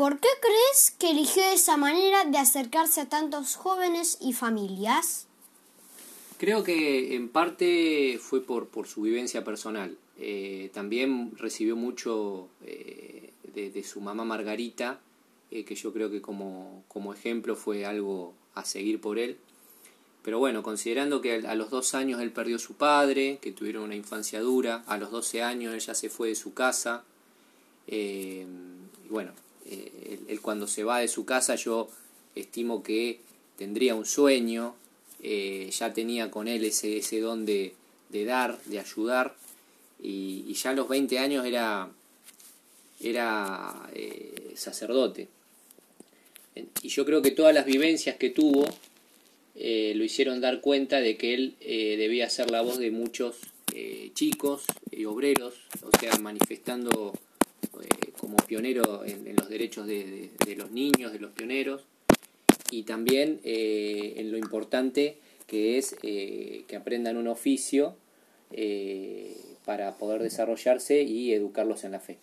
¿Por qué crees que eligió esa manera de acercarse a tantos jóvenes y familias? Creo que en parte fue por, su vivencia personal. Eh, también recibió mucho eh, de, su mamá Margarita, eh, que yo creo que como, como ejemplo fue algo a seguir por él. Pero bueno, considerando que a los dos años él perdió a su padre, que tuvieron una infancia dura, a los 12 años ella se fue de su casa, y bueno, él, cuando se va de su casa yo estimo que tendría un sueño, eh, ya tenía con él ese, ese don de, dar, de ayudar, y, ya a los 20 años era, era eh, sacerdote. Y yo creo que todas las vivencias que tuvo eh, lo hicieron dar cuenta de que él debía ser la voz de muchos chicos y obreros, o sea, manifestando como pionero en, los derechos de, los niños, de los pioneros, y también eh, en lo importante que es eh, que aprendan un oficio eh, para poder desarrollarse y educarlos en la fe.